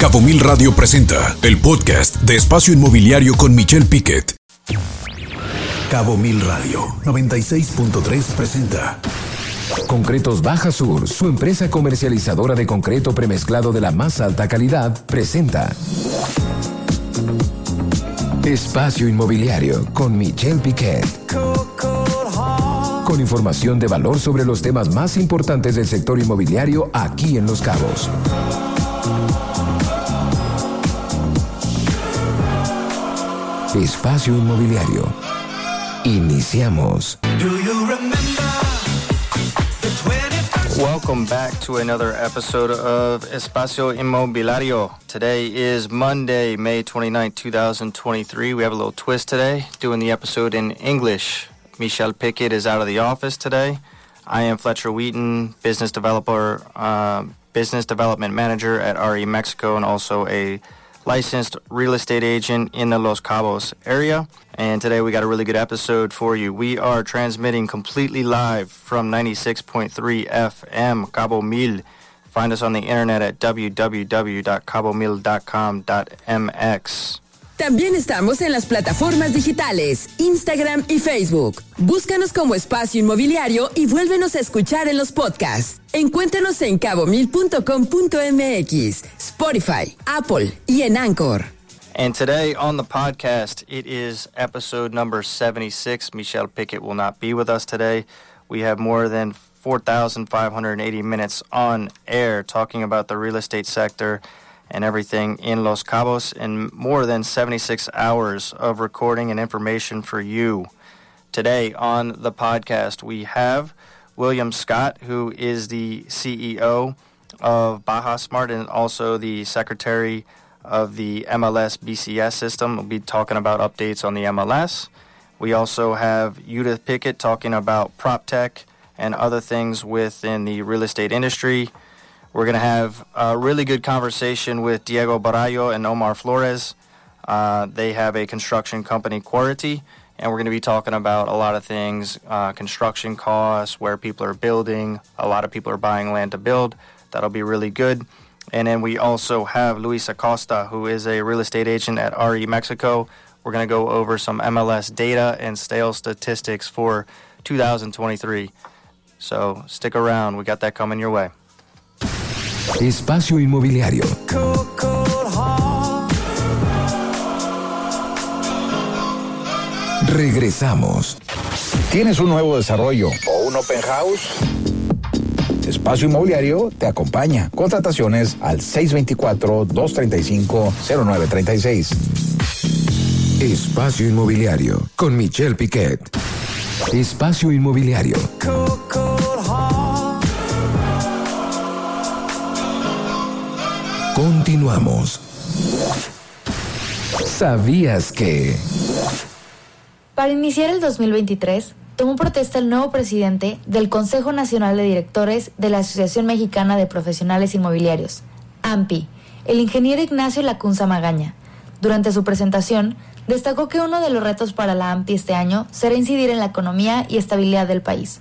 Cabo Mil Radio presenta el podcast de Espacio Inmobiliario con Michelle Piquet. Cabo Mil Radio 96.3 presenta. Concretos Baja Sur, su empresa comercializadora de concreto premezclado de la más alta calidad, presenta. Espacio Inmobiliario con Michelle Piquet. Con información de valor sobre los temas más importantes del sector inmobiliario aquí en Los Cabos. Espacio Inmobiliario. Iniciamos. Welcome back to another episode of Espacio Inmobiliario. Today is Monday, May 29, 2023. We have a little twist today, doing the episode in English. Michelle Pickett is out of the office today. I am Fletcher Wheaton, business developer, uh, business development manager at RE Mexico, and also a licensed real estate agent in the Los Cabos area. And today we got a really good episode for you. We are transmitting completely live from 96.3 FM Cabo Mil. Find us on the internet at www.cabomil.com.mx. También estamos en las plataformas digitales, Instagram y Facebook. Búscanos como Espacio Inmobiliario y vuélvenos a escuchar en los podcasts. Encuéntranos en cabomil.com.mx, Spotify, Apple y en Anchor. And today on the podcast, it is episode number 76. Michelle Pickett will not be with us today. We have more than 4,580 minutes on air talking about the real estate sector and everything in Los Cabos, and more than 76 hours of recording and information for you. Today on the podcast, we have William Scott, who is the CEO of Baja Smart and also the secretary of the MLS BCS system. We'll be talking about updates on the MLS. We also have Judith Pickett talking about prop tech and other things within the real estate industry. We're going to have a really good conversation with Diego Barallo and Omar Flores. Uh, they have a construction company, Quarity, and we're going to be talking about a lot of things uh, construction costs, where people are building. A lot of people are buying land to build. That'll be really good. And then we also have Luis Acosta, who is a real estate agent at RE Mexico. We're going to go over some MLS data and sales statistics for 2023. So stick around. We got that coming your way. Espacio Inmobiliario. Regresamos. ¿Tienes un nuevo desarrollo o un open house? Espacio Inmobiliario te acompaña. Contrataciones al 624-235-0936. Espacio Inmobiliario con Michelle Piquet. Espacio Inmobiliario. Continuamos. ¿Sabías que? Para iniciar el 2023, tomó protesta el nuevo presidente del Consejo Nacional de Directores de la Asociación Mexicana de Profesionales Inmobiliarios, AMPI, el ingeniero Ignacio Lacunza Magaña. Durante su presentación, destacó que uno de los retos para la AMPI este año será incidir en la economía y estabilidad del país,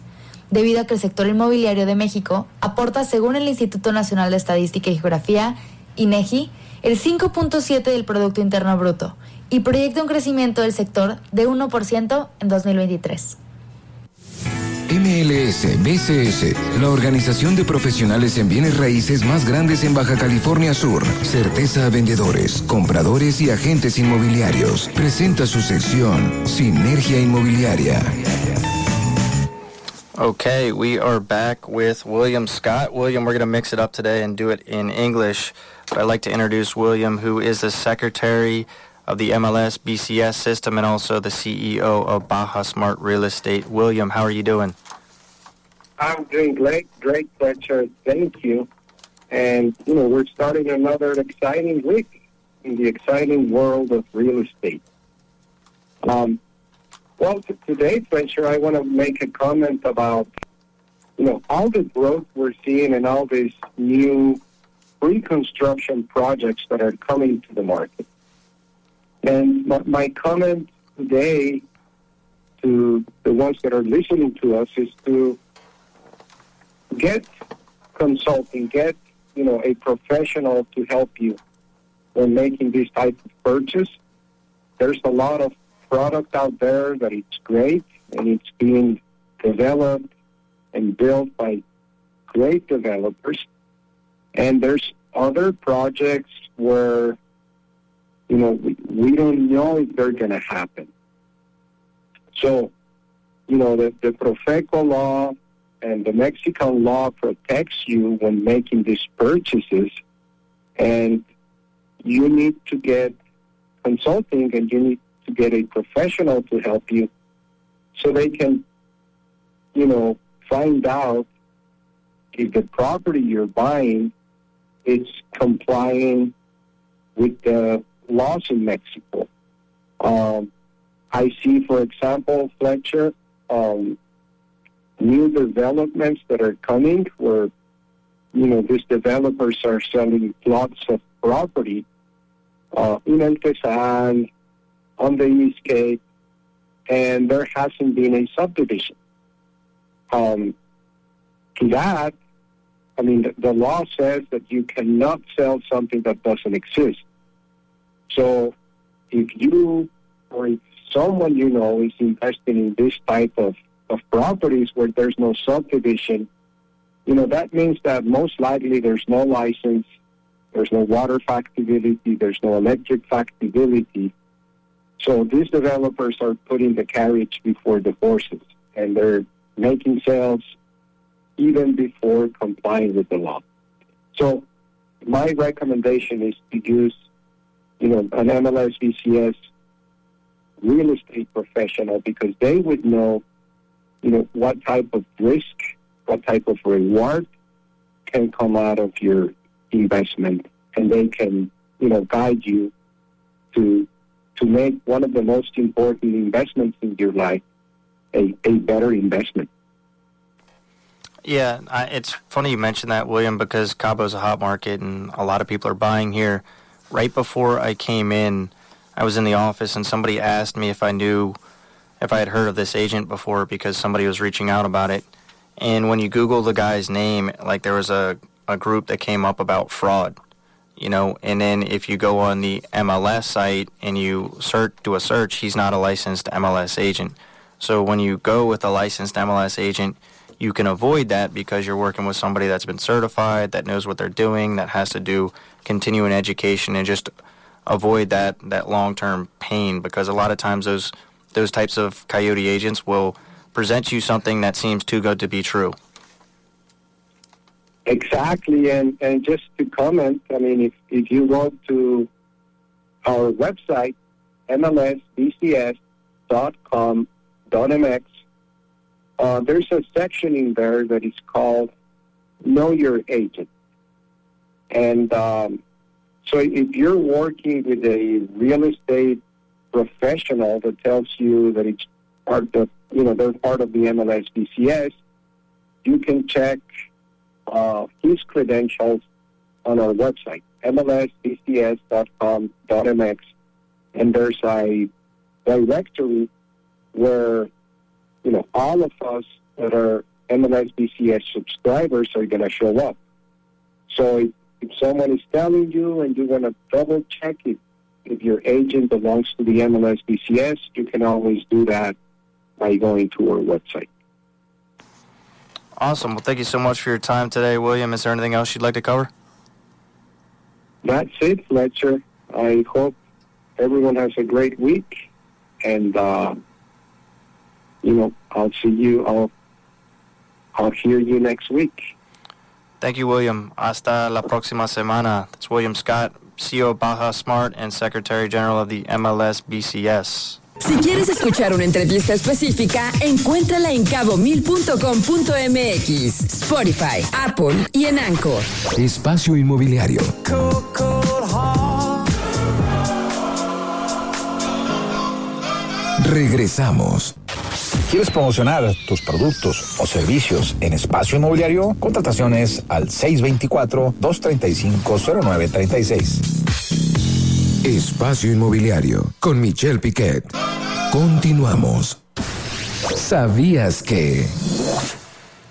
debido a que el sector inmobiliario de México aporta, según el Instituto Nacional de Estadística y Geografía, INEGI, el 5.7 del Producto Interno Bruto y proyecta un crecimiento del sector de 1% en 2023. MLS BCS, la organización de profesionales en bienes raíces más grandes en Baja California Sur, certeza a vendedores, compradores y agentes inmobiliarios, presenta su sección Sinergia Inmobiliaria. Okay, we are back with William Scott. William, we're going to mix it up today and do it in English. But I'd like to introduce William, who is the secretary of the MLS BCS system and also the CEO of Baja Smart Real Estate. William, how are you doing? I'm doing great, great, Fletcher. Thank you. And, you know, we're starting another exciting week in the exciting world of real estate. Um, well, t- today, Fletcher, I want to make a comment about, you know, all the growth we're seeing and all these new pre-construction projects that are coming to the market. And my, my comment today to the ones that are listening to us is to get consulting, get you know a professional to help you when making this type of purchase. There's a lot of product out there that it's great and it's being developed and built by great developers. And there's other projects where, you know, we, we don't know if they're going to happen. So, you know, the, the Profeco law and the Mexican law protects you when making these purchases. And you need to get consulting and you need to get a professional to help you so they can, you know, find out if the property you're buying is complying with the laws in Mexico. Um, I see, for example, Fletcher, um, new developments that are coming where, you know, these developers are selling plots of property uh, in El on the East Cape, and there hasn't been a subdivision. Um, to that, I mean, the, the law says that you cannot sell something that doesn't exist. So if you or if someone you know is investing in this type of, of properties where there's no subdivision, you know, that means that most likely there's no license, there's no water factibility, there's no electric factibility. So these developers are putting the carriage before the horses, and they're making sales even before complying with the law. So my recommendation is to use, you know, an MLS BCS real estate professional because they would know, you know, what type of risk, what type of reward can come out of your investment, and they can, you know, guide you to to make one of the most important investments in your life a, a better investment. Yeah, I, it's funny you mentioned that, William, because Cabo's a hot market and a lot of people are buying here. Right before I came in, I was in the office and somebody asked me if I knew, if I had heard of this agent before because somebody was reaching out about it. And when you Google the guy's name, like there was a, a group that came up about fraud, you know, and then if you go on the MLS site and you search, do a search, he's not a licensed MLS agent. So when you go with a licensed MLS agent, you can avoid that because you're working with somebody that's been certified, that knows what they're doing, that has to do continuing education and just avoid that, that long-term pain because a lot of times those those types of coyote agents will present you something that seems too good to be true. Exactly, and, and just to comment, I mean, if, if you go to our website, mlsbcs.com.mx, uh, there's a section in there that is called Know Your Agent. And um, so if you're working with a real estate professional that tells you that it's part of, you know, they're part of the MLS BCS, you can check uh, his credentials on our website, mlsbcs.com.mx, and there's a directory where, you know, all of us that are MLSBCS subscribers are going to show up. So if, if someone is telling you and you want to double check it, if your agent belongs to the MLSBCS, you can always do that by going to our website. Awesome. Well, thank you so much for your time today, William. Is there anything else you'd like to cover? That's it, Fletcher. I hope everyone has a great week, and uh, you know, I'll see you. I'll I'll hear you next week. Thank you, William. Hasta la próxima semana. That's William Scott, CEO of Baja Smart and Secretary General of the MLS BCS. Si quieres escuchar una entrevista específica, encuéntrala en cabomil.com.mx, Spotify, Apple y en Anchor. Espacio Inmobiliario. Regresamos. ¿Quieres promocionar tus productos o servicios en espacio inmobiliario? Contrataciones al 624-235-0936. Espacio Inmobiliario con Michelle Piquet. Continuamos. ¿Sabías que?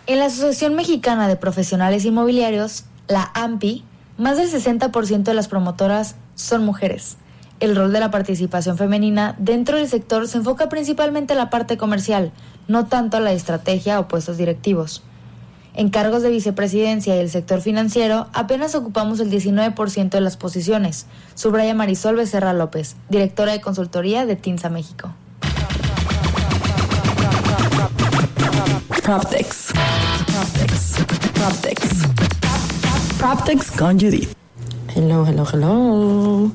En la Asociación Mexicana de Profesionales Inmobiliarios, la AMPI, Más del 60% de las promotoras son mujeres. El rol de la participación femenina dentro del sector se enfoca principalmente en la parte comercial, no tanto a la estrategia o puestos directivos. En cargos de vicepresidencia y el sector financiero apenas ocupamos el 19% de las posiciones, subraya Marisol Becerra López, directora de consultoría de TINSA México. Proptex. Proptex. Proptex. Con Judith. Hello, hello, hello.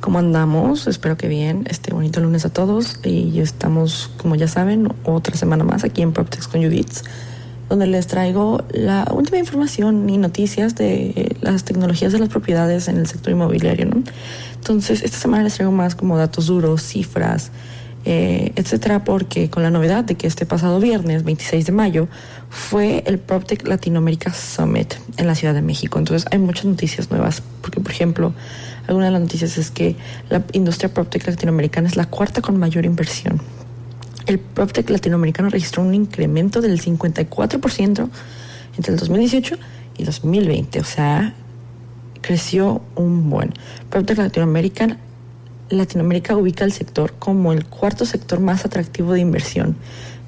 ¿Cómo andamos? Espero que bien. Este bonito lunes a todos. Y estamos, como ya saben, otra semana más aquí en PropTex con Judith, donde les traigo la última información y noticias de las tecnologías de las propiedades en el sector inmobiliario, ¿no? Entonces, esta semana les traigo más como datos duros, cifras, eh, etcétera, porque con la novedad de que este pasado viernes, 26 de mayo, fue el PropTech Latinoamérica Summit en la Ciudad de México. Entonces, hay muchas noticias nuevas, porque, por ejemplo, alguna de las noticias es que la industria PropTech latinoamericana es la cuarta con mayor inversión. El PropTech latinoamericano registró un incremento del 54% entre el 2018 y 2020, o sea, creció un buen. PropTech Latinoamérica, Latinoamérica ubica el sector como el cuarto sector más atractivo de inversión,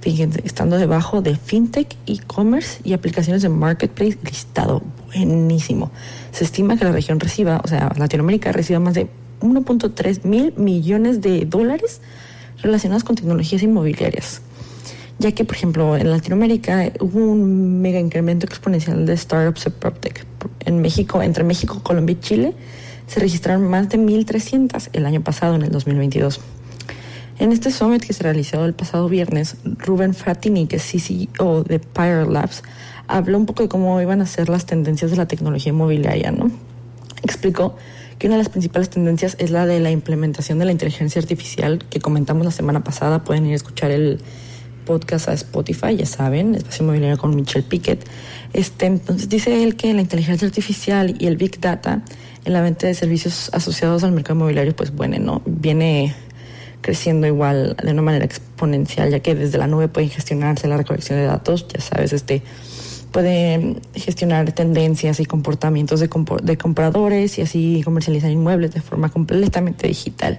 fíjense, estando debajo de fintech, e-commerce y aplicaciones de marketplace listado. Buenísimo. Se estima que la región reciba, o sea, Latinoamérica reciba más de 1.3 mil millones de dólares relacionados con tecnologías inmobiliarias. Ya que, por ejemplo, en Latinoamérica hubo un mega incremento exponencial de startups de PropTech. En México, entre México, Colombia y Chile, se registraron más de 1.300 el año pasado, en el 2022. En este summit que se realizó el pasado viernes, Ruben Fratini, que es CEO de Pyre Labs, habló un poco de cómo iban a ser las tendencias de la tecnología inmobiliaria, ¿no? Explicó que una de las principales tendencias es la de la implementación de la inteligencia artificial que comentamos la semana pasada. Pueden ir a escuchar el podcast a Spotify, ya saben, Espacio Inmobiliario con Michelle Pickett. Este, entonces dice él que la inteligencia artificial y el Big Data en la venta de servicios asociados al mercado inmobiliario, pues bueno, ¿no? viene creciendo igual de una manera exponencial, ya que desde la nube pueden gestionarse la recolección de datos, ya sabes, este puede gestionar tendencias y comportamientos de, de compradores y así comercializar inmuebles de forma completamente digital.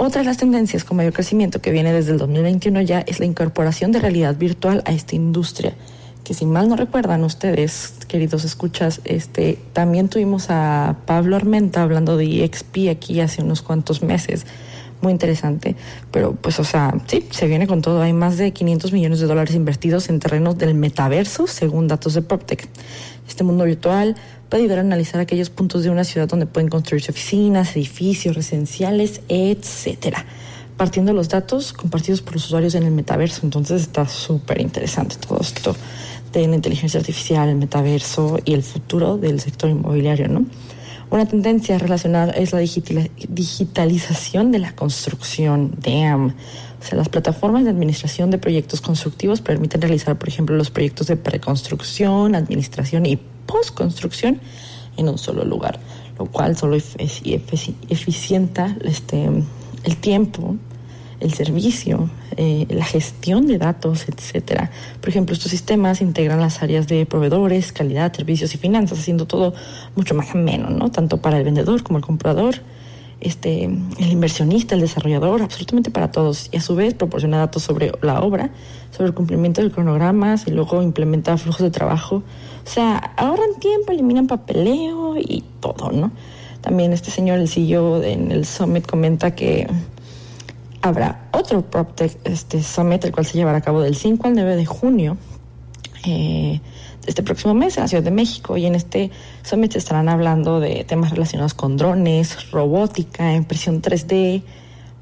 Otra de las tendencias con mayor crecimiento que viene desde el 2021 ya es la incorporación de realidad virtual a esta industria, que si mal no recuerdan ustedes, queridos escuchas, este, también tuvimos a Pablo Armenta hablando de EXP aquí hace unos cuantos meses muy interesante. Pero pues, o sea, sí, se viene con todo. Hay más de 500 millones de dólares invertidos en terrenos del metaverso, según datos de PropTech. Este mundo virtual puede ayudar a analizar aquellos puntos de una ciudad donde pueden construirse oficinas, edificios residenciales, etcétera. Partiendo los datos compartidos por los usuarios en el metaverso. Entonces está súper interesante todo esto de la inteligencia artificial, el metaverso y el futuro del sector inmobiliario, ¿no? Una tendencia relacionada es la digitalización de la construcción. Damn. O sea, las plataformas de administración de proyectos constructivos permiten realizar, por ejemplo, los proyectos de preconstrucción, administración y postconstrucción en un solo lugar, lo cual solo eficienta este, el tiempo el servicio, eh, la gestión de datos, etcétera. Por ejemplo, estos sistemas integran las áreas de proveedores, calidad, servicios y finanzas, haciendo todo mucho más ameno, ¿no? Tanto para el vendedor como el comprador, este, el inversionista, el desarrollador, absolutamente para todos. Y a su vez proporciona datos sobre la obra, sobre el cumplimiento de cronogramas y luego implementa flujos de trabajo. O sea, ahorran tiempo, eliminan papeleo y todo, ¿no? También este señor, el CEO en el Summit, comenta que habrá otro PropTech este Summit, el cual se llevará a cabo del 5 al 9 de junio eh, este próximo mes en la Ciudad de México. Y en este Summit estarán hablando de temas relacionados con drones, robótica, impresión 3D,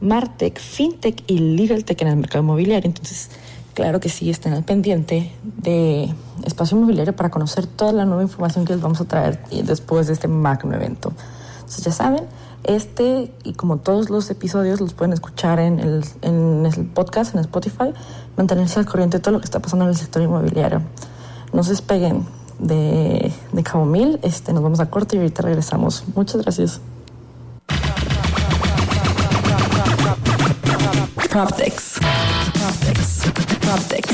Martech, FinTech y LegalTech en el mercado inmobiliario. Entonces, claro que sí, estén al pendiente de Espacio Inmobiliario para conocer toda la nueva información que les vamos a traer después de este magno evento. Entonces, ya saben, este y como todos los episodios los pueden escuchar en el podcast, en Spotify, mantenerse al corriente de todo lo que está pasando en el sector inmobiliario. No se despeguen de, de Cabo Mil, este, nos vamos a corte y ahorita regresamos. Muchas gracias. Proptex. Proptex. Proptex.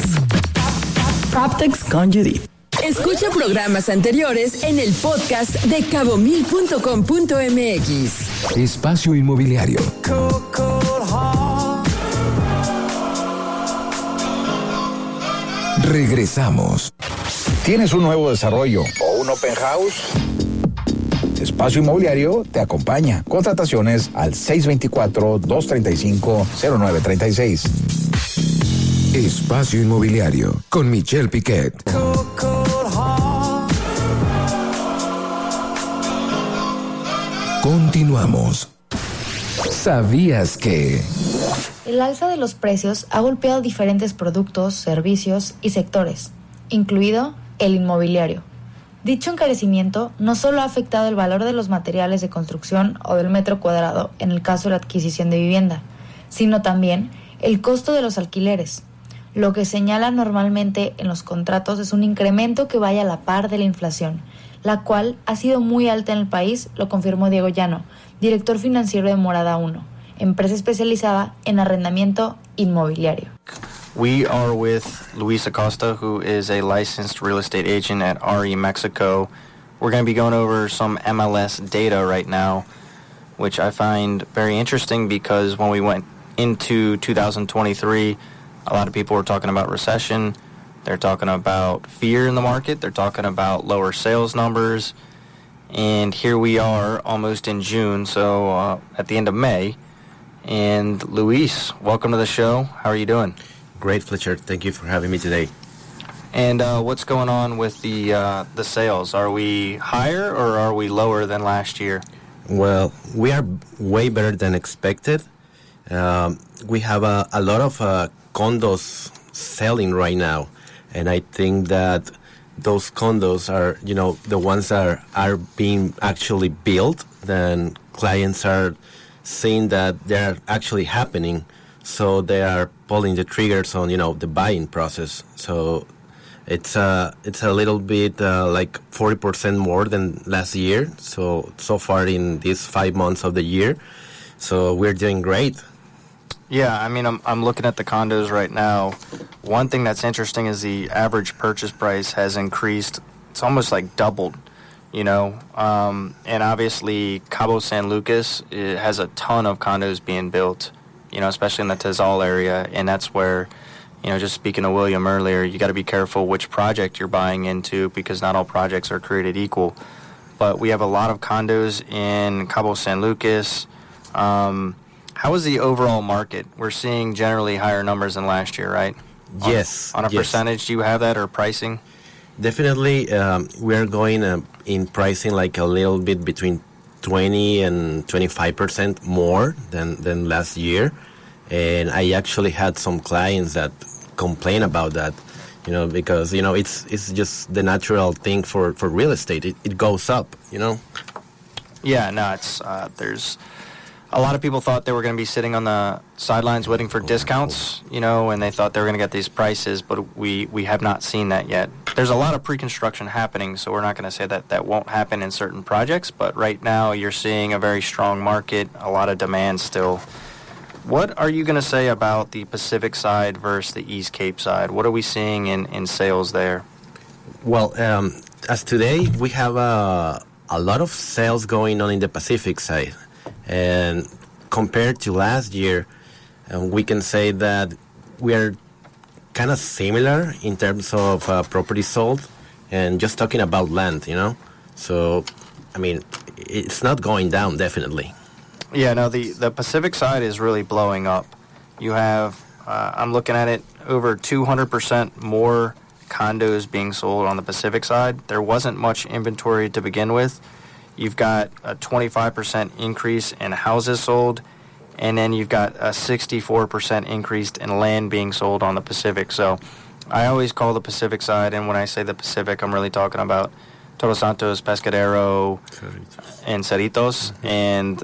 Proptex con Judith. Escucha programas anteriores en el podcast de cabomil.com.mx. Espacio Inmobiliario. Regresamos. ¿Tienes un nuevo desarrollo o un open house? Espacio Inmobiliario te acompaña. Contrataciones al 624-235-0936. Espacio Inmobiliario con Michelle Piquet. Continuamos. ¿Sabías que... El alza de los precios ha golpeado diferentes productos, servicios y sectores, incluido el inmobiliario. Dicho encarecimiento no solo ha afectado el valor de los materiales de construcción o del metro cuadrado en el caso de la adquisición de vivienda, sino también el costo de los alquileres. Lo que señala normalmente en los contratos es un incremento que vaya a la par de la inflación, la cual ha sido muy alta en el país, lo confirmó Diego Llano, director financiero de Morada 1, empresa especializada en arrendamiento inmobiliario. We are with Luis Acosta, who is a licensed real estate agent at RE Mexico. We're going to be going over some MLS data right now, which I find very interesting because when we went into 2023, a lot of people were talking about recession. They're talking about fear in the market. They're talking about lower sales numbers. And here we are almost in June, so uh, at the end of May. And Luis, welcome to the show. How are you doing? Great, Fletcher. Thank you for having me today. And uh, what's going on with the uh, the sales? Are we higher or are we lower than last year? Well, we are way better than expected. Um, we have a, a lot of uh, condos selling right now and I think that those condos are, you know, the ones that are, are being actually built, then clients are seeing that they're actually happening, so they are pulling the triggers on, you know, the buying process. So it's a uh, it's a little bit uh, like 40% more than last year. So so far in these five months of the year, so we're doing great. Yeah, I mean, I'm, I'm looking at the condos right now. One thing that's interesting is the average purchase price has increased. It's almost like doubled, you know. Um, and obviously, Cabo San Lucas has a ton of condos being built, you know, especially in the Tezal area. And that's where, you know, just speaking to William earlier, you got to be careful which project you're buying into because not all projects are created equal. But we have a lot of condos in Cabo San Lucas. Um, how is the overall market? We're seeing generally higher numbers than last year, right? Yes. On, on a yes. percentage, do you have that or pricing? Definitely, um, we're going uh, in pricing like a little bit between 20 and 25 percent more than than last year, and I actually had some clients that complain about that, you know, because you know it's it's just the natural thing for for real estate. It, it goes up, you know. Yeah, no, it's uh, there's a lot of people thought they were going to be sitting on the sidelines waiting for discounts, you know, and they thought they were going to get these prices, but we, we have not seen that yet. There's a lot of pre-construction happening, so we're not going to say that that won't happen in certain projects, but right now you're seeing a very strong market, a lot of demand still. What are you going to say about the Pacific side versus the East Cape side? What are we seeing in, in sales there? Well, um, as today, we have a, a lot of sales going on in the Pacific side. And compared to last year, uh, we can say that we are kind of similar in terms of uh, property sold and just talking about land, you know? So, I mean, it's not going down, definitely. Yeah, no, the, the Pacific side is really blowing up. You have, uh, I'm looking at it, over 200% more condos being sold on the Pacific side. There wasn't much inventory to begin with. You've got a 25% increase in houses sold, and then you've got a 64% increase in land being sold on the Pacific. So I always call the Pacific side, and when I say the Pacific, I'm really talking about Todos Santos, Pescadero, Cerritos. and Cerritos, mm-hmm. and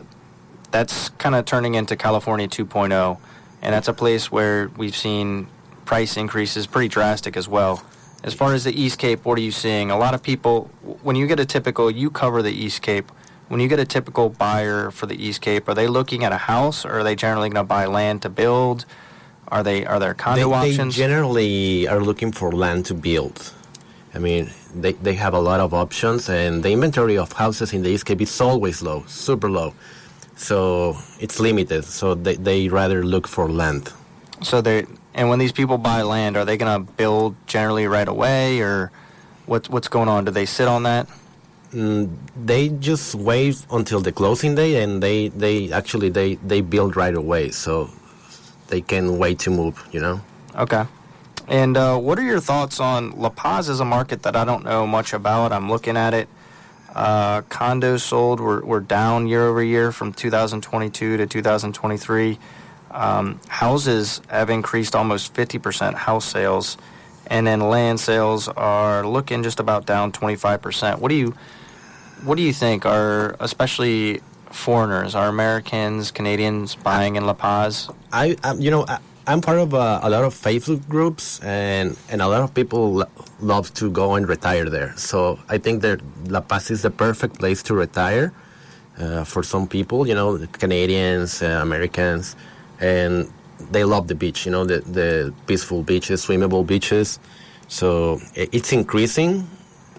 that's kind of turning into California 2.0, and that's a place where we've seen price increases pretty drastic as well. As far as the East Cape, what are you seeing? A lot of people, when you get a typical, you cover the East Cape. When you get a typical buyer for the East Cape, are they looking at a house, or are they generally going to buy land to build? Are they are there condo they, options? They generally are looking for land to build, I mean, they, they have a lot of options, and the inventory of houses in the East Cape is always low, super low. So it's limited. So they, they rather look for land. So they and when these people buy land, are they going to build generally right away, or what's what's going on? Do they sit on that? Mm, they just wait until the closing day, and they, they actually they, they build right away, so they can wait to move. You know. Okay. And uh, what are your thoughts on La Paz as a market that I don't know much about? I'm looking at it. Uh, condos sold were, were down year over year from 2022 to 2023. Um, houses have increased almost 50% house sales, and then land sales are looking just about down 25%. What do you what do you think are especially foreigners, are Americans, Canadians buying in La Paz? I, I you know, I, I'm part of uh, a lot of Facebook groups, and and a lot of people love to go and retire there. So I think that La Paz is the perfect place to retire uh, for some people. You know, Canadians, uh, Americans, and they love the beach. You know, the the peaceful beaches, swimmable beaches. So it's increasing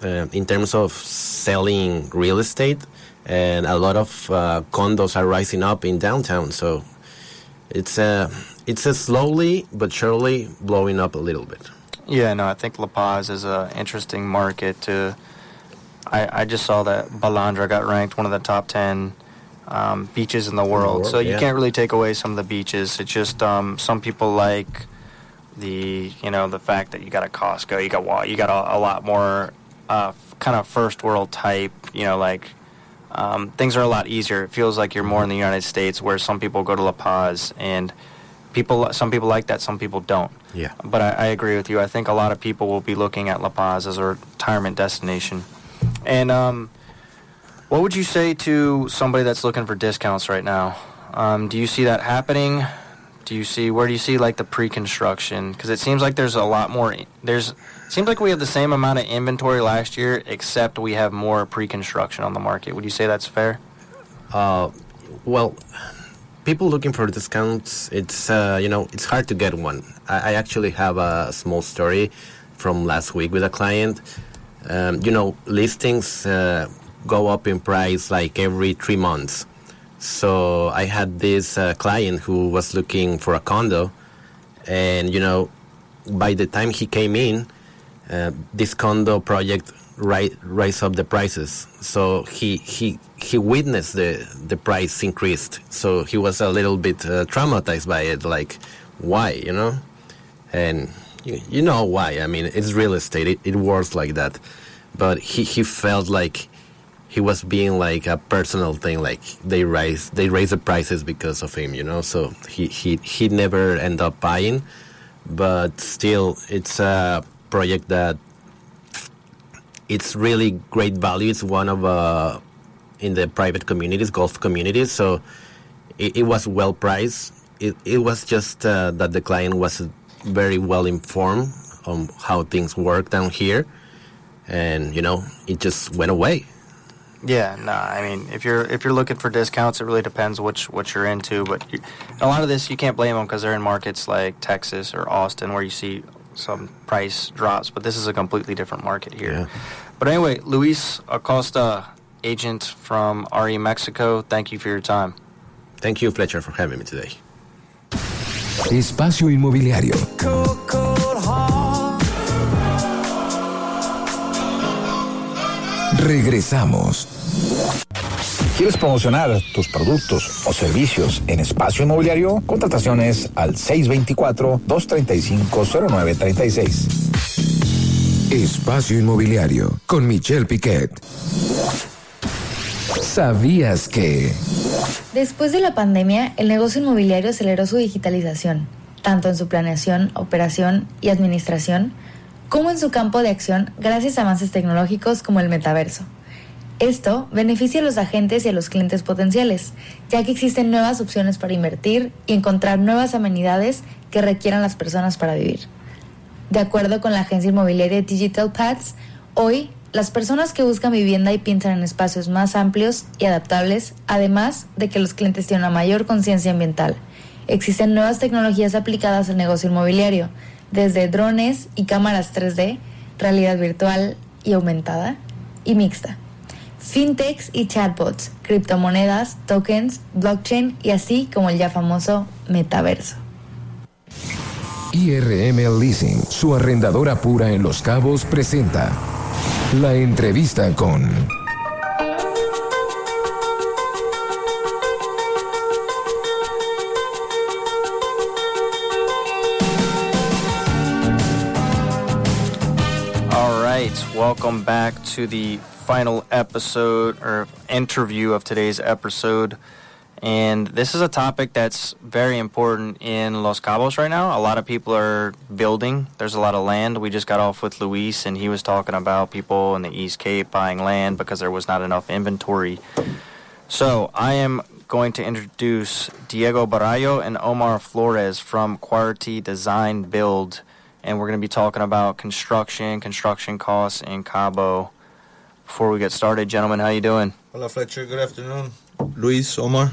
uh, in terms of selling real estate, and a lot of uh, condos are rising up in downtown. So it's a uh, it's a slowly but surely blowing up a little bit. Yeah, no, I think La Paz is an interesting market. To I, I just saw that Balandra got ranked one of the top ten um, beaches in the world. In the world so you yeah. can't really take away some of the beaches. It's just um, some people like the you know the fact that you got a Costco, you got you got a, a lot more uh, kind of first world type. You know, like um, things are a lot easier. It feels like you're more in the United States, where some people go to La Paz and people some people like that some people don't yeah but I, I, agree with you i think a lot of people will be looking at la paz as a retirement destination and um, what would you say to somebody that's looking for discounts right now? Um, do you see that happening? Do you see where do you see like the pre-construction? Because it seems like there's a lot more there's seems like we have the same amount of inventory last year except we have more pre-construction on the market. Would you say that's fair? Uh, well people looking for discounts, it's uh, you know it's hard to get one. I, I, actually have a small story from last week with a client. Um, you know, listings uh, go up in price like every three months. So I had this uh, client who was looking for a condo, and you know, by the time he came in, uh, this condo project rise, rise up the prices. So he he he witnessed the the price increased. So he was a little bit uh, traumatized by it. Like, why, you know? And you, you know why? I mean, it's real estate. It, it works like that. But he he felt like he was being like a personal thing. Like they raise they raise the prices because of him, you know. So he he he never end up buying. But still, it's a project that it's really great value. It's one of uh, in the private communities, golf communities. So it, it was well priced. It, it was just uh, that the client was very well informed on how things work down here, and you know it just went away. Yeah, no, I mean, if you're if you're looking for discounts, it really depends which what you're into. But you, a lot of this you can't blame them because they're in markets like Texas or Austin where you see some price drops, but this is a completely different market here. Yeah. But anyway, Luis Acosta, agent from RE Mexico, thank you for your time. Thank you, Fletcher, for having me today. Espacio Inmobiliario. Regresamos. ¿Quieres promocionar tus productos o servicios en espacio inmobiliario? Contrataciones al 624-235-0936. Espacio Inmobiliario con Michelle Piquet. ¿Sabías que? Después de la pandemia, el negocio inmobiliario aceleró su digitalización, tanto en su planeación, operación y administración, como en su campo de acción gracias a avances tecnológicos como el metaverso. Esto beneficia a los agentes y a los clientes potenciales, ya que existen nuevas opciones para invertir y encontrar nuevas amenidades que requieran las personas para vivir. De acuerdo con la agencia inmobiliaria Digital Paths, hoy las personas que buscan vivienda y piensan en espacios más amplios y adaptables, además de que los clientes tienen una mayor conciencia ambiental. Existen nuevas tecnologías aplicadas al negocio inmobiliario, desde drones y cámaras 3D realidad virtual y aumentada y mixta, fintechs y chatbots, criptomonedas, tokens, blockchain y así como el ya famoso metaverso. IRM Leasing, su arrendadora pura en Los Cabos, presenta la entrevista con... welcome back to the final episode or interview of today's episode. And this is a topic that's very important in Los Cabos right now. A lot of people are building. There's a lot of land. We just got off with Luis, and he was talking about people in the East Cape buying land because there was not enough inventory. So I am going to introduce Diego Barallo and Omar Flores from Quarty Design Build, and we're going to be talking about construction, construction costs in Cabo. Before we get started, gentlemen, how you doing? Hello, Fletcher, good afternoon. Luis, Omar.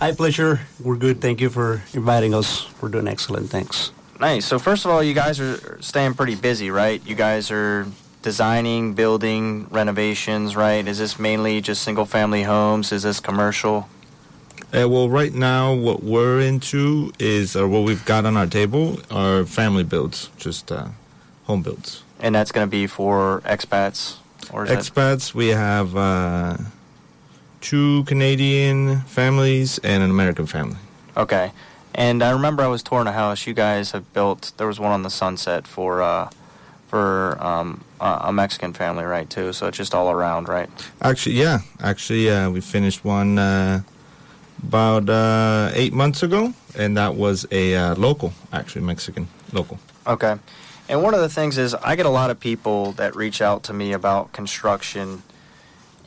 Hi Fletcher, we're good. Thank you for inviting us. We're doing excellent. Thanks. Nice. So first of all, you guys are staying pretty busy, right? You guys are designing, building, renovations, right? Is this mainly just single-family homes? Is this commercial? Uh, well, right now, what we're into is, or what we've got on our table, are family builds, just uh, home builds. And that's going to be for expats, or is that Expats, we have uh, two Canadian families and an American family. okay? And I remember I was touring a house. You guys have built. There was one on the Sunset for uh, for um, a a Mexican family, right? Too. So it's just all around, right? Actually, yeah, actually, uh, we finished one uh, about uh, eight months ago, and that was a uh, local, actually Mexican local. Okay. And one of the things is, I get a lot of people that reach out to me about construction,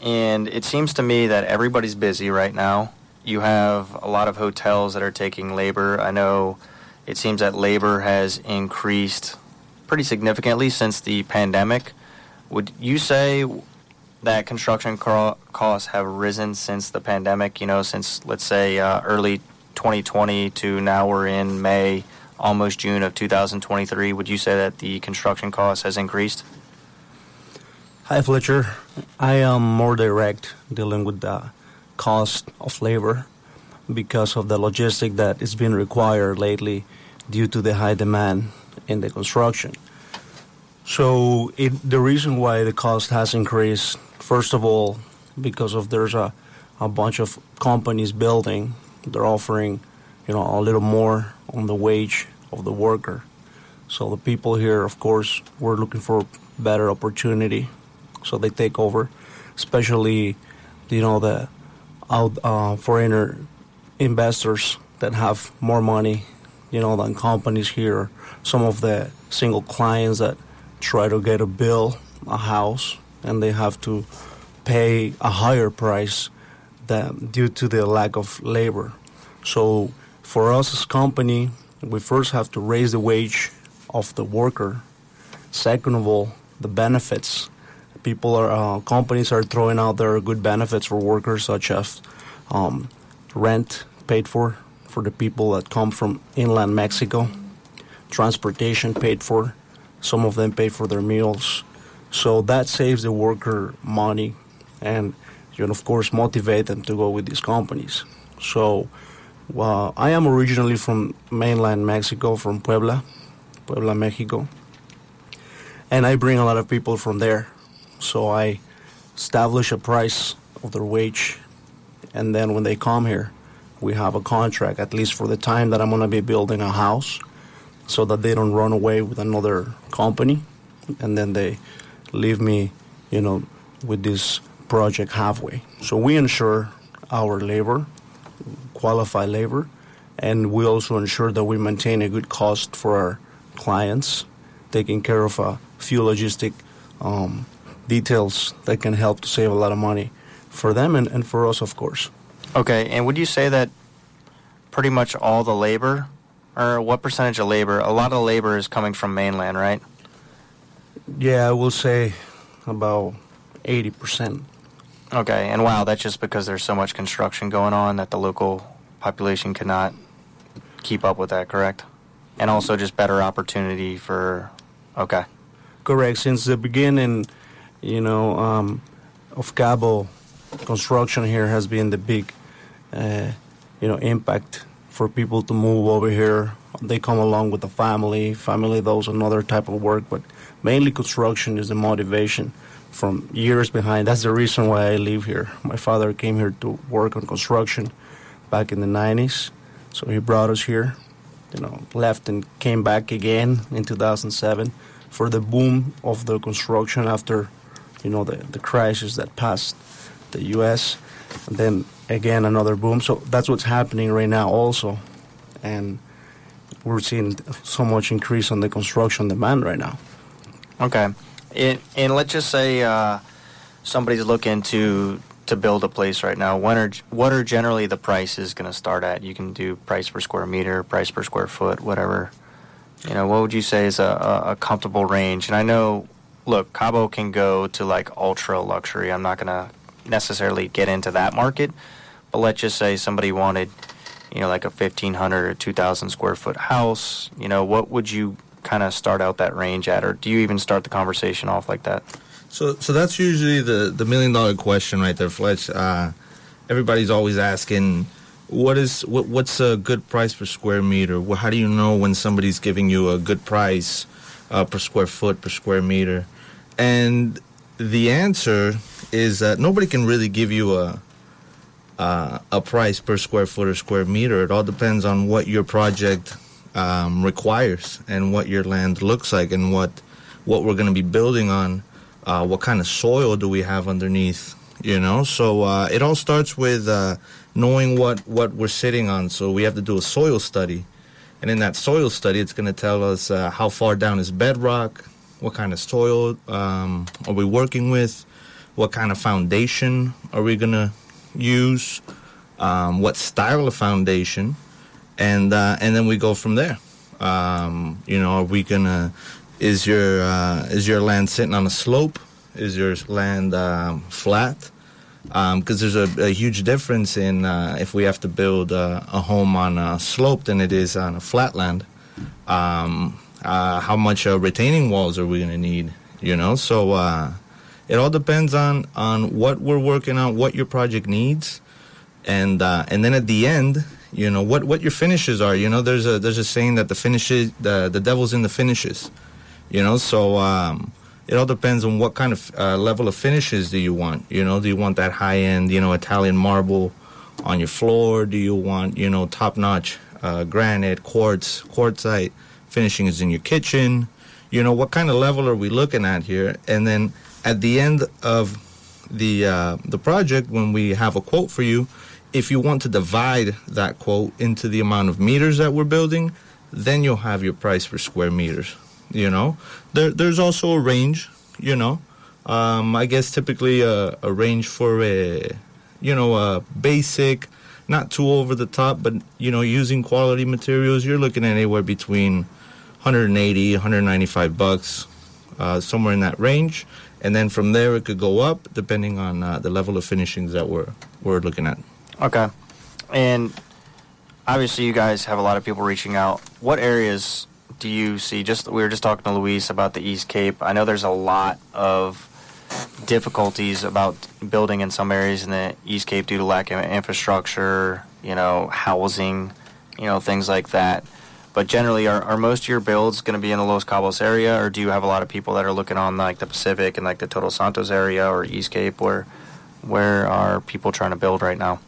and it seems to me that everybody's busy right now. You have a lot of hotels that are taking labor. I know it seems that labor has increased pretty significantly since the pandemic. Would you say that construction costs have risen since the pandemic? You know, since let's say uh, early 2020 to now we're in May, almost June of 2023. Would you say that the construction cost has increased? Hi Fletcher, I am more direct dealing with the cost of labor because of the logistic that is being required lately due to the high demand in the construction. So it, the reason why the cost has increased, first of all, because of there's a, a bunch of companies building, they're offering, you know, a little more on the wage of the worker. So the people here, of course, we're looking for better opportunity, so they take over, especially, you know, the out uh, foreigner investors that have more money, you know, than companies here. Some of the single clients that try to get a bill, a house, and they have to pay a higher price than due to the lack of labor. So for us as company, we first have to raise the wage of the worker. Second of all, the benefits. People are uh, companies are throwing out their good benefits for workers, such as um, rent paid for for the people that come from inland Mexico, transportation paid for. Some of them pay for their meals, so that saves the worker money, and you know, of course, motivate them to go with these companies. So, uh, I am originally from mainland Mexico, from Puebla, Puebla, Mexico, and I bring a lot of people from there. So I establish a price of their wage, and then when they come here, we have a contract at least for the time that I'm going to be building a house, so that they don't run away with another company, and then they leave me, you know, with this project halfway. So we ensure our labor, qualified labor, and we also ensure that we maintain a good cost for our clients, taking care of a few logistic um, details that can help to save a lot of money for them and, and for us, of course. Okay, and would you say that pretty much all the labor, or what percentage of labor? A lot of labor is coming from mainland, right? Yeah, I will say about 80%. Okay, and wow, that's just because there's so much construction going on that the local population cannot keep up with that, correct? And also just better opportunity for Okay. Correct. Since the beginning, you know, um, of Cabo, construction here has been the big, uh, you know, impact for people to move over here. They come along with the family. Family does another type of work, but mainly construction is the motivation from years behind. That's the reason why I live here. My father came here to work on construction back in the 90s, so he brought us here. You know, left and came back again in 2007 for the boom of the construction after, you know, the, the crisis that passed the U.S. And then again another boom. So that's what's happening right now also, and we're seeing so much increase on the construction demand right now. Okay, and, and let's just say uh, somebody's looking to to build a place right now. When are what are generally the prices going to start at? You can do price per square meter, price per square foot, whatever. You know, what would you say is a, a, a comfortable range? And I know, look, Cabo can go to like ultra luxury. I'm not going to necessarily get into that market, but let's just say somebody wanted, you know, like a 1,500 or 2,000 square foot house. You know, what would you kind of start out that range at, or do you even start the conversation off like that? So, so that's usually the the million dollar question right there, Fletch. Uh, everybody's always asking, what is what what's a good price per square meter? How do you know when somebody's giving you a good price uh, per square foot per square meter? And the answer is that nobody can really give you a uh, a price per square foot or square meter. It all depends on what your project um, requires and what your land looks like and what what we're going to be building on. Uh, what kind of soil do we have underneath? You know, so uh, it all starts with uh, knowing what what we're sitting on. So we have to do a soil study, and in that soil study, it's going to tell us uh, how far down is bedrock, what kind of soil um, are we working with, what kind of foundation are we going to use, um, what style of foundation, and uh, and then we go from there. Um, you know, are we gonna? Is your uh, is your land sitting on a slope? Is your land um, flat? Because there's a, a, huge difference in uh, if we have to build a, a, home on a slope than it is on a flat land. Um, uh, how much uh, retaining walls are we going to need? You know, so uh, it all depends on on what we're working on, what your project needs, and and then at the end, you know what what your finishes are. You know, there's a there's a saying that the finishes the the devil's in the finishes. You know, so um, it all depends on what kind of uh, level of finishes do you want. You know, do you want that high end, you know, Italian marble on your floor? Do you want you know top notch uh, granite, quartz, quartzite finishing is in your kitchen? You know, what kind of level are we looking at here? And then at the end of the uh, the project, when we have a quote for you, if you want to divide that quote into the amount of meters that we're building, then you'll have your price per square meters. You know, there there's also a range. You know, um, I guess typically a, a range for a you know a basic, not too over the top, but you know using quality materials, you're looking at anywhere between 180, 195 bucks, uh, somewhere in that range and then from there it could go up depending on uh, the level of finishings that we're we're looking at. Okay, and obviously you guys have a lot of people reaching out. What areas do you see? Just we were just talking to Luis about the East Cape. I know there's a lot of difficulties about building in some areas in the East Cape due to lack of infrastructure, you know, housing, you know, things like that. But generally, are, are most of your builds going to be in the Los Cabos area, or do you have a lot of people that are looking on like the Pacific and like the Todos Santos area or East Cape? Where where are people trying to build right now?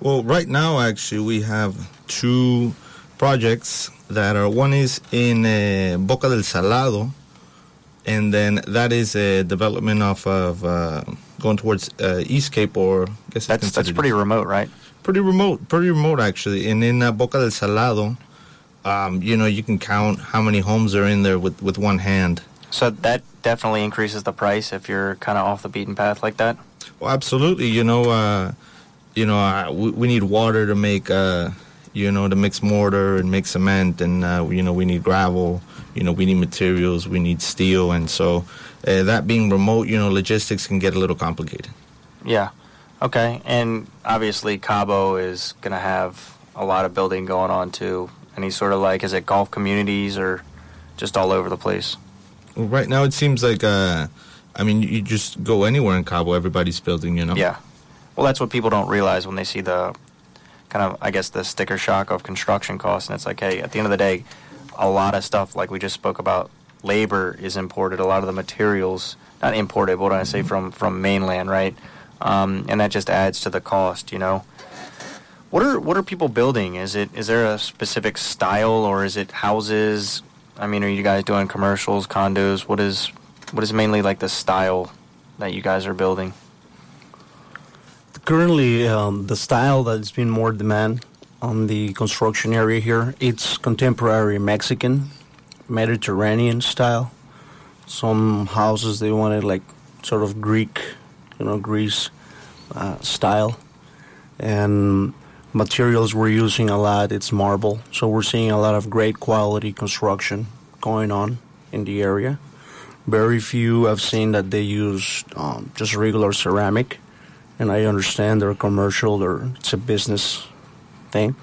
Well, right now, actually, we have two projects that are one is in uh, Boca del Salado, and then that is a development of, of uh, going towards uh, East Cape, or I guess that's that's pretty remote, right? Pretty remote, pretty remote actually. And in uh, Boca del Salado, um, you know, you can count how many homes are in there with, with one hand. So that definitely increases the price if you're kind of off the beaten path like that. Well, absolutely. You know, uh, you know, uh, we, we, need water to make, uh, you know, to mix mortar and make cement, and uh, you know, we need gravel. You know, we need materials, we need steel, and so uh, that being remote, you know, logistics can get a little complicated. Yeah. Okay. And obviously, Cabo is going to have a lot of building going on too any sort of like is it golf communities or just all over the place? Well, right now it seems like, uh, I mean, you just go anywhere in Cabo, everybody's building, you know? Yeah. Well, that's what people don't realize when they see the kind of, I guess, the sticker shock of construction costs. And it's like, hey, at the end of the day, a lot of stuff, like we just spoke about, labor is imported. A lot of the materials, not imported, but what do I say, from, from mainland, right? Um, and that just adds to the cost, you know? What are what are people building? Is it is there a specific style or is it houses? I mean, are you guys doing commercials, condos? What is what is mainly like the style that you guys are building? Currently, um, the style that's been more demand on the construction area here, it's contemporary Mexican, Mediterranean style. Some houses they wanted like sort of Greek, you know, Greece uh, style, and materials we're using a lot it's marble. So we're seeing a lot of great quality construction going on in the area. Very few i've seen that they use um, just regular ceramic and i understand they're commercial or it's a business thing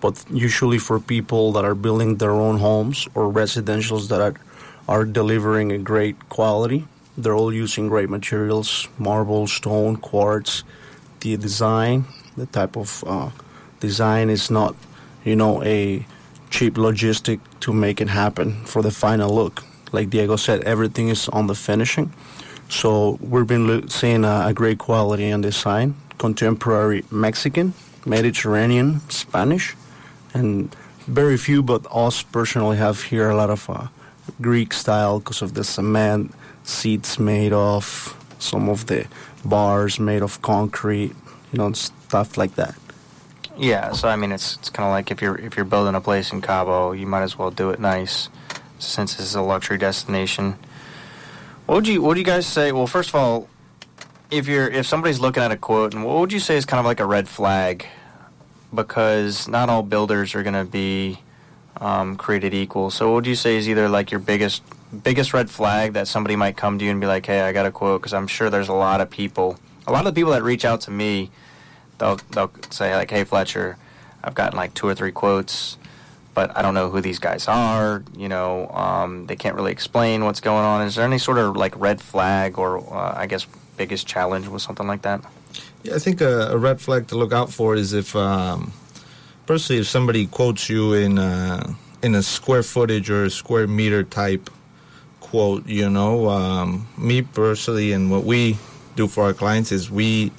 but usually for people that are building their own homes or residentials that are, are delivering a great quality they're all using great materials marble stone quartz the design the type of uh, design is not, you know, a cheap logistic to make it happen for the final look. Like Diego said, everything is on the finishing. So we've been seeing a, a great quality in design, contemporary Mexican, Mediterranean, Spanish, and very few, but us personally have here a lot of uh, Greek style because of the cement seats made of, some of the bars made of concrete, you know, stuff like that. Yeah, so I mean, it's it's kind of like if you're if you're building a place in Cabo, you might as well do it nice, since this is a luxury destination. What would you What do you guys say? Well, first of all, if you're if somebody's looking at a quote, and what would you say is kind of like a red flag? Because not all builders are going to be um, created equal. So, what would you say is either like your biggest biggest red flag that somebody might come to you and be like, "Hey, I got a quote," because I'm sure there's a lot of people, a lot of the people that reach out to me they'll they'll say like, "Hey Fletcher, I've gotten like two or three quotes, but I don't know who these guys are. You know, um, they can't really explain what's going on. Is there any sort of like red flag or uh, I guess biggest challenge with something like that?" Yeah, I think a, a red flag to look out for is if, um, personally, if somebody quotes you in uh, in a square footage or a square meter type quote. You know, um, me personally, and what we do for our clients is we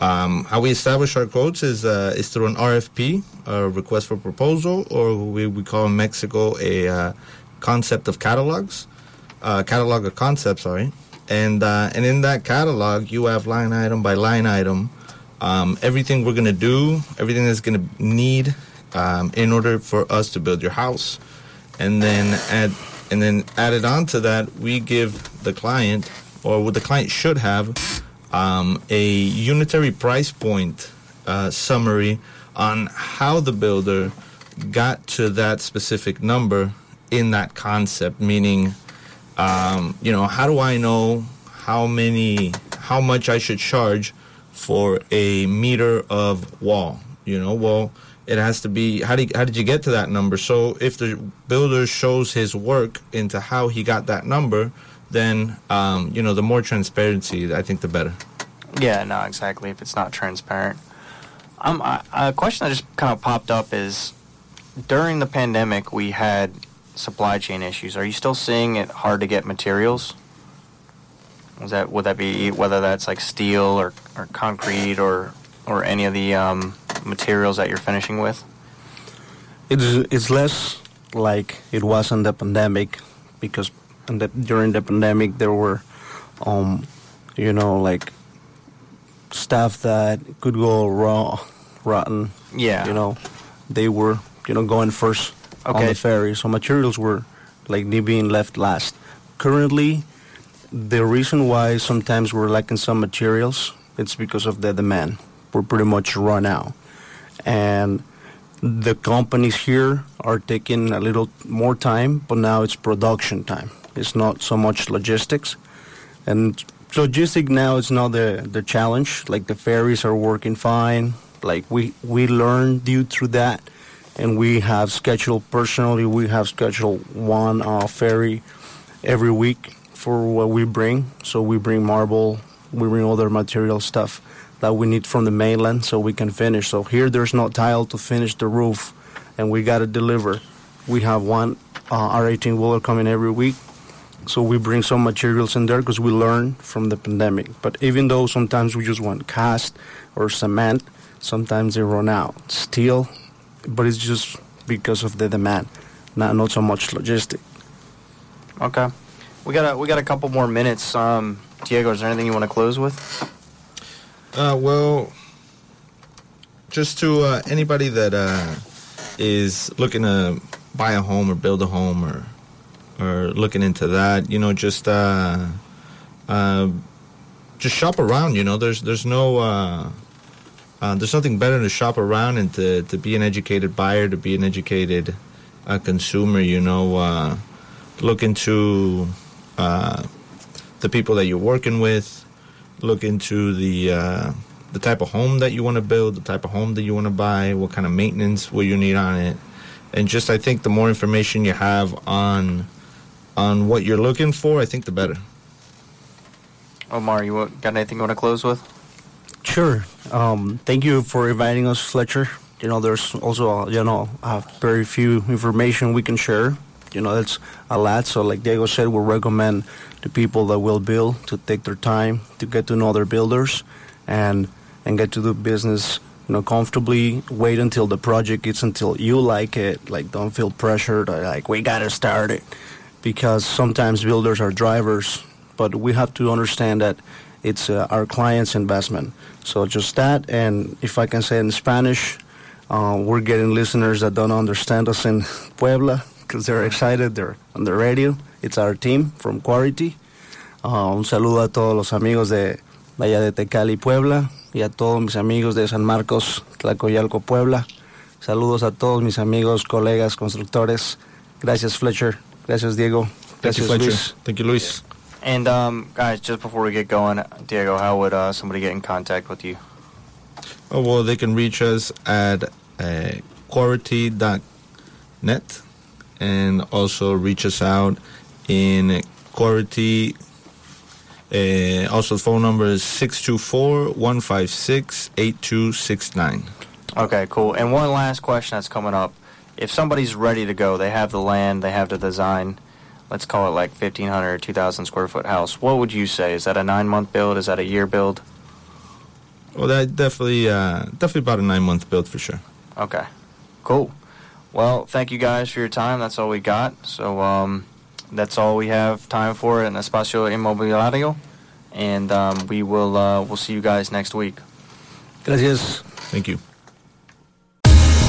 um, how we establish our quotes is uh, is through an RFP, a request for proposal, or we, we call in Mexico a uh, concept of catalogs, uh, catalog of concepts, sorry. And uh, and in that catalog, you have line item by line item, um, everything we're gonna do, everything that's gonna need um, in order for us to build your house, and then add and then added on to that, we give the client, or what the client should have um, a unitary price point uh, summary on how the builder got to that specific number in that concept, meaning, um, you know, how do I know how many, how much I should charge for a meter of wall? You know, well, it has to be how did how did you get to that number? So if the builder shows his work into how he got that number, then um, you know the more transparency, I think, the better. Yeah, no, exactly. If it's not transparent, um, I, a question that just kind of popped up is during the pandemic we had supply chain issues. Are you still seeing it hard to get materials? Is that would that be whether that's like steel or, or concrete or or any of the um, materials that you're finishing with? It's it's less like it was in the pandemic because the, during the pandemic there were, um, you know, like stuff that could go raw, rotten. Yeah. You know, they were you know going first okay. on the ferry, so materials were like they being left last. Currently, the reason why sometimes we're lacking some materials it's because of the demand. We're pretty much run out, and the companies here are taking a little more time, but now it's production time. It's not so much logistics, and logistic now is not the the challenge. Like the ferries are working fine. Like we we learned due through that, and we have scheduled personally. We have scheduled one uh, ferry every week for what we bring. So we bring marble, we bring other material stuff that we need from the mainland so we can finish. So here there's no tile to finish the roof, and we got to deliver. We have one uh, R18 wheeler coming every week. So we bring some materials in there because we learn from the pandemic. But even though sometimes we just want cast or cement, sometimes they run out. Steel, but it's just because of the demand, not not so much logistic. Okay, we got a we got a couple more minutes. Um, Diego, is there anything you want to close with? Uh, well, just to uh, anybody that uh, is looking to buy a home or build a home or or looking into that, you know, just uh, uh, just shop around. You know, there's there's no uh, uh, there's nothing better to shop around and to, to be an educated buyer, to be an educated uh, consumer. You know, uh, look into uh, the people that you're working with. Look into the uh, the type of home that you want to build, the type of home that you want to buy, what kind of maintenance will you need on it, and just I think the more information you have on on what you're looking for, I think the better. Omar, you got anything you want to close with? Sure. Um, thank you for inviting us, Fletcher. You know, there's also, you know, uh, very few information we can share. You know, that's a lot. So, like Diego said, we recommend to people that will build to take their time to get to know their builders and and get to do business, you know, comfortably. Wait until the project gets until you like it. Like, don't feel pressured. Or like, we gotta start it, because sometimes builders are drivers, but we have to understand that it's uh, our client's investment. So just that, and if I can say in Spanish, uh, we're getting listeners that don't understand us in Puebla because they're excited. They're on the radio. It's our team from Quarity. Uh, un saludo a todos los amigos de allá de Tecali, Puebla, y a todos mis amigos de San Marcos, Tlacoyalco, Puebla. Saludos a todos mis amigos, colegas, constructores. Gracias, Fletcher. Gracias, Diego. Thank you, Luis. Thank you, Luis. And um, guys, just before we get going, Diego, how would uh, somebody get in contact with you? Oh, well, they can reach us at uh, quarity.net and also reach us out in Quarity. Uh, also, phone number is 624 156 8269. Okay, cool. And one last question that's coming up: If somebody's ready to go, they have the land, they have the design. Let's call it like 1,500 or 2,000 square foot house. What would you say? Is that a nine month build? Is that a year build? Well, that definitely, uh, definitely about a nine month build for sure. Okay, cool. Well, thank you guys for your time. That's all we got. So um, that's all we have time for in Espacio Inmobiliario, and um, we will uh, we'll see you guys next week. Gracias. Thank you.